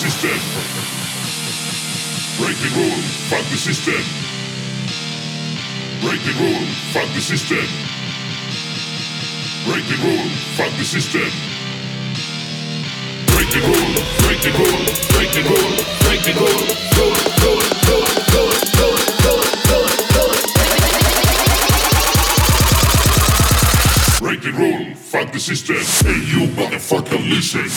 System. Break the rule, fuck the system. Break the rule, fuck the system. Break the rule, fuck the system. Break the rule, break the rule, break the rule, break the rule, rule, rule, rule, rule, rule, rule, rule, rule. Break the rule, fuck the system. Hey you motherfucker, listen.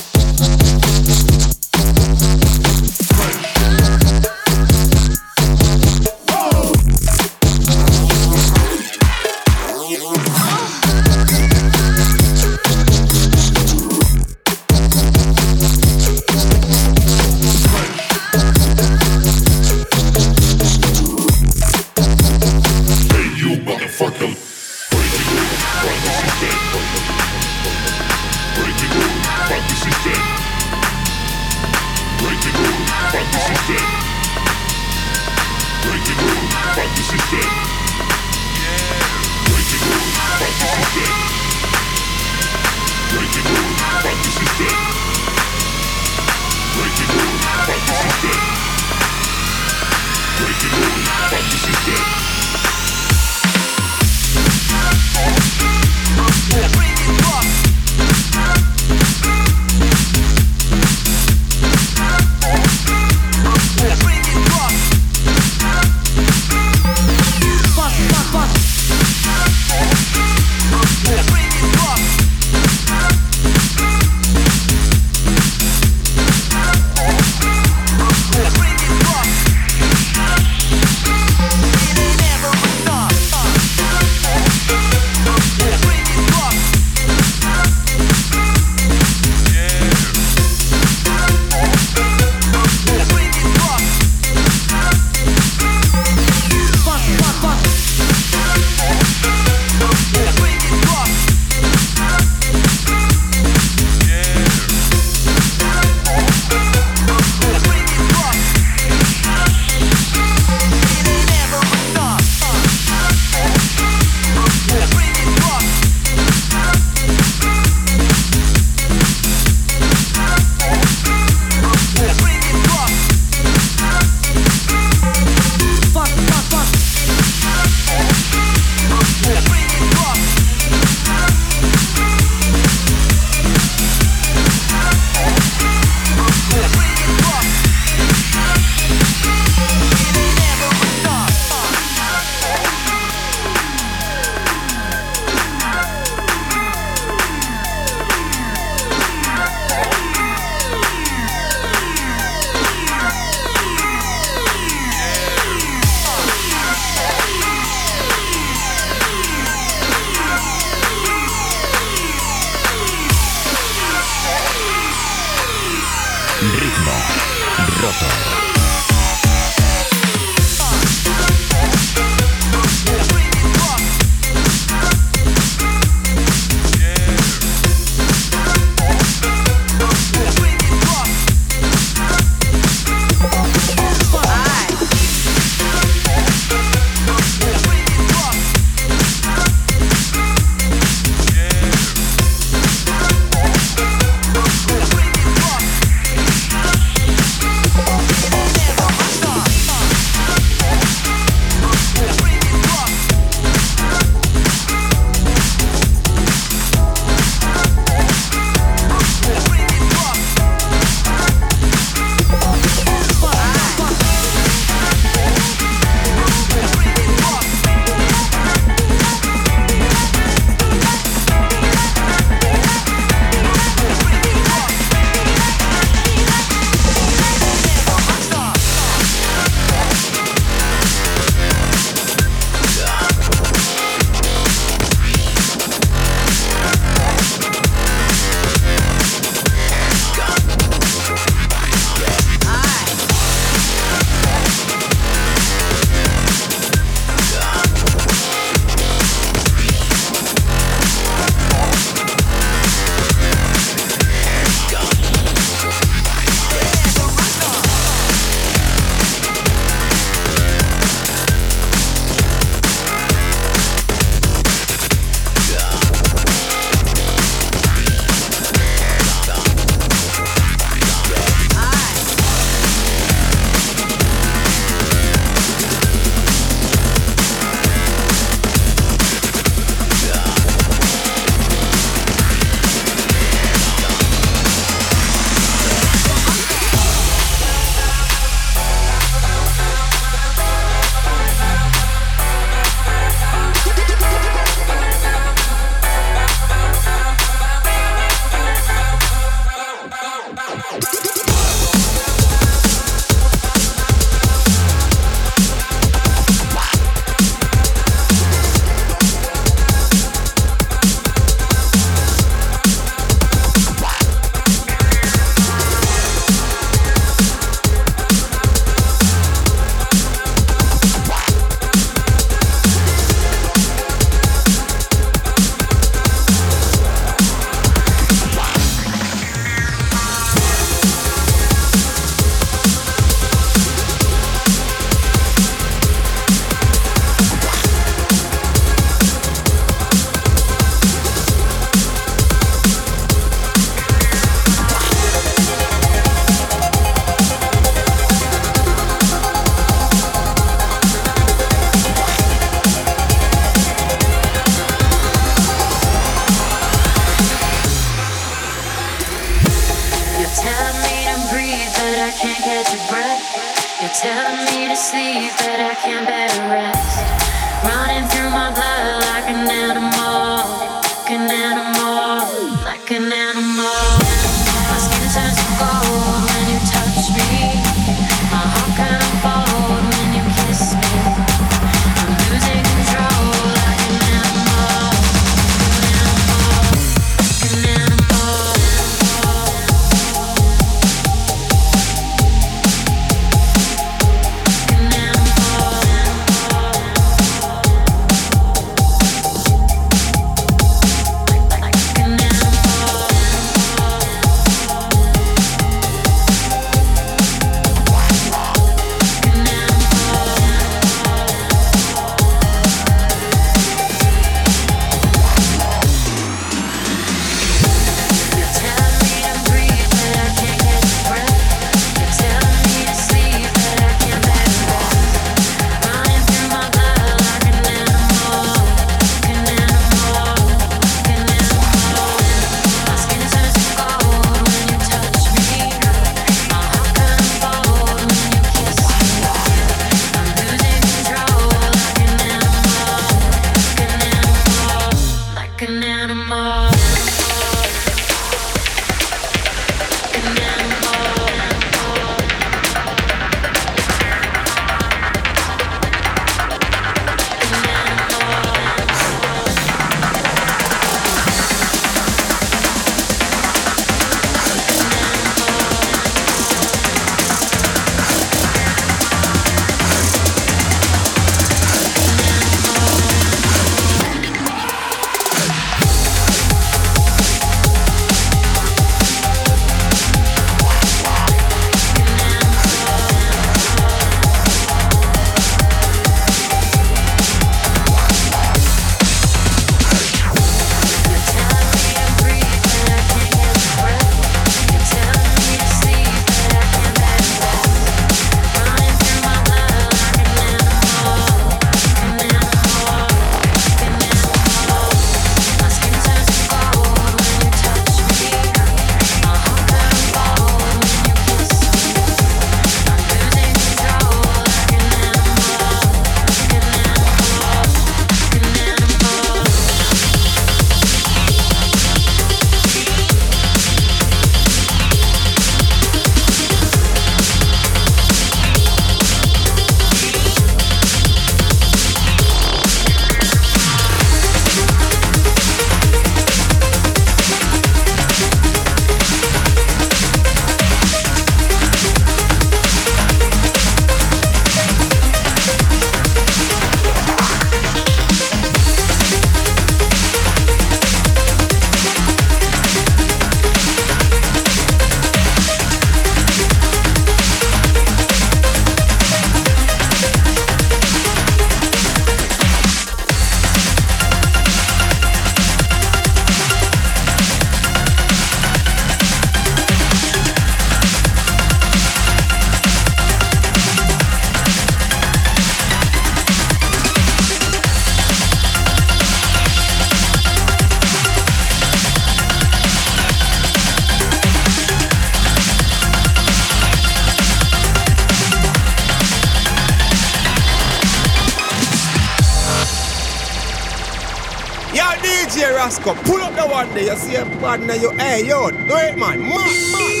Partner, you, hey, yo, do it, man. man.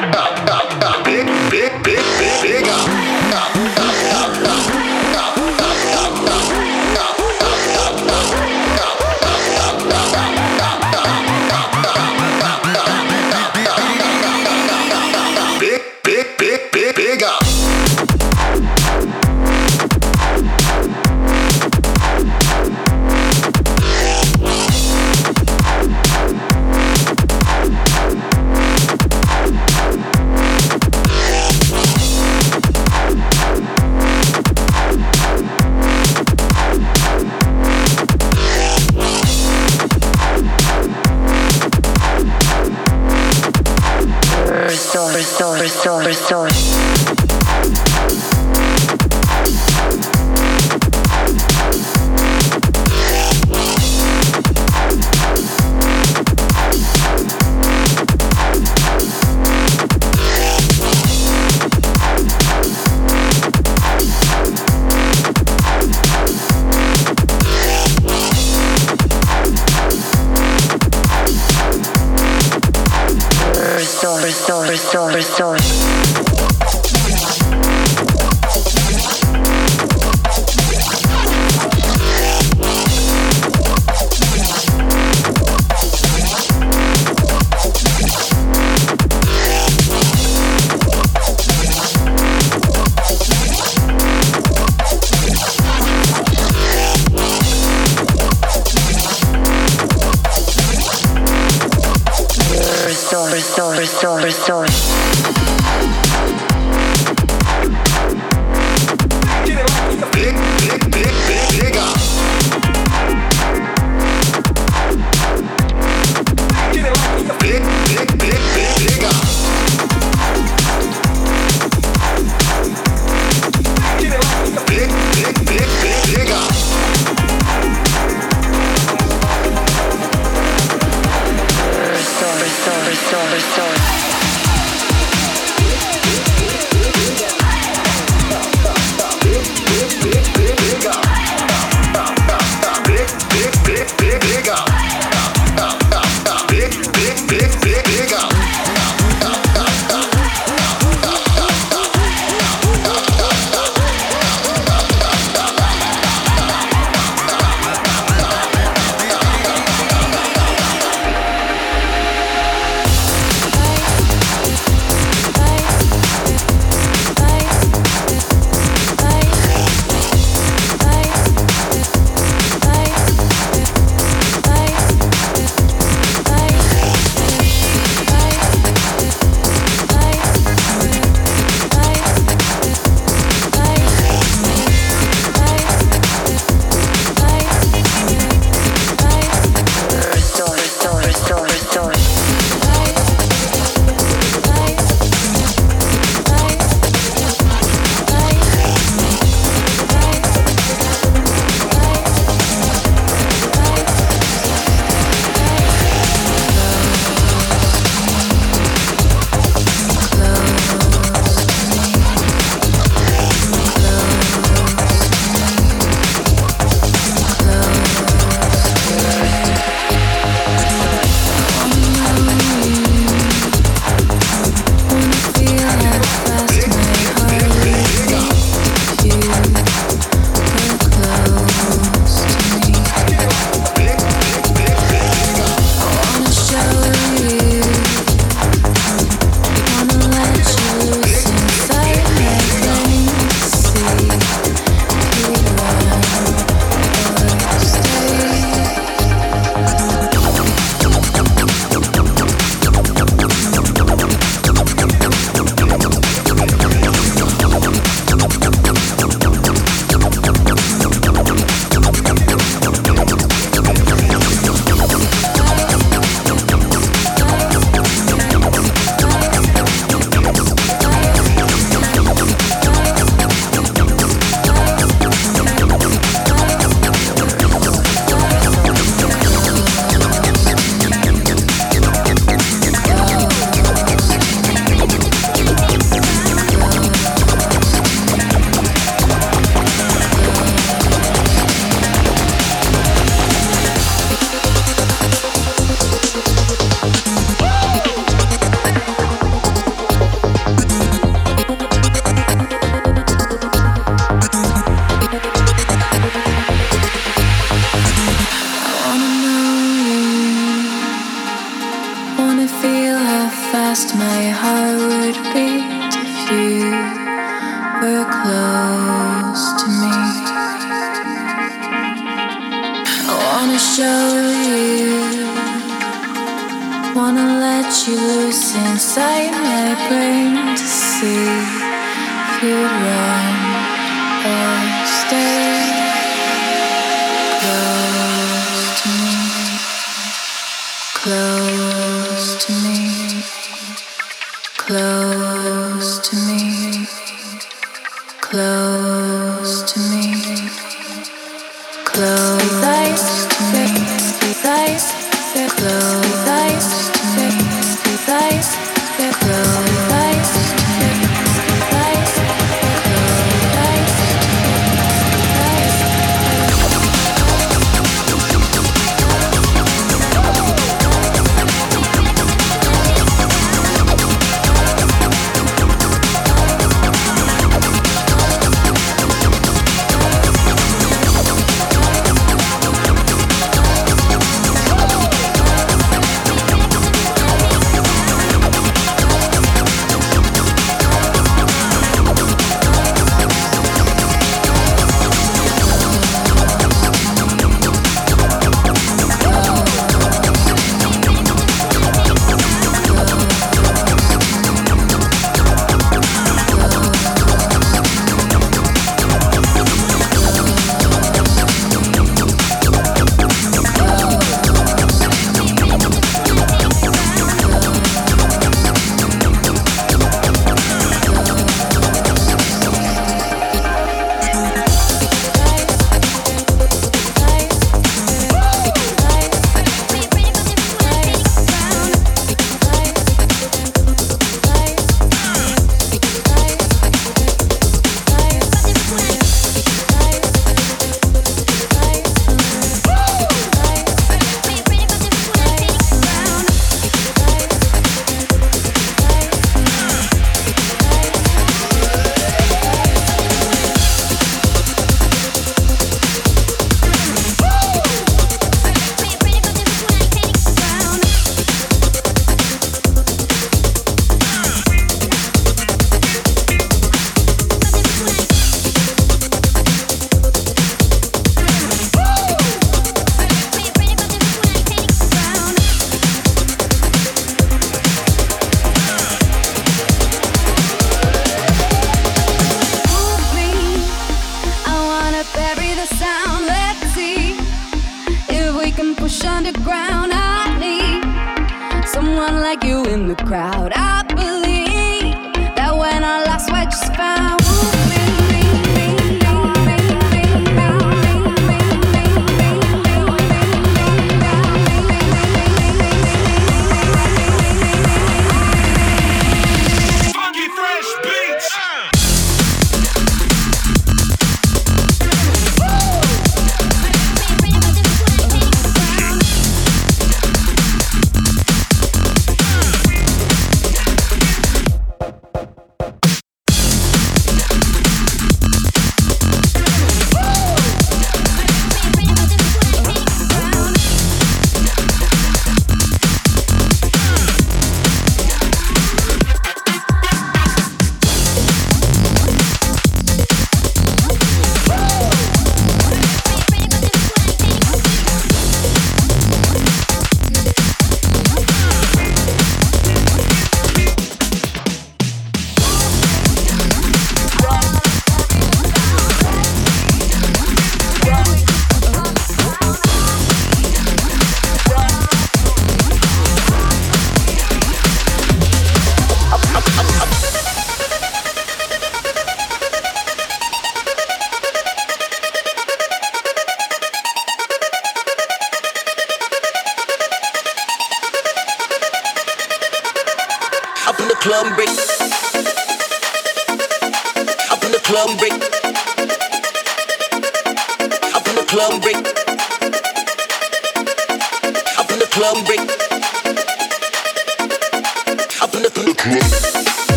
Big, restore, restore, restore, restore, restore. Restore, could run.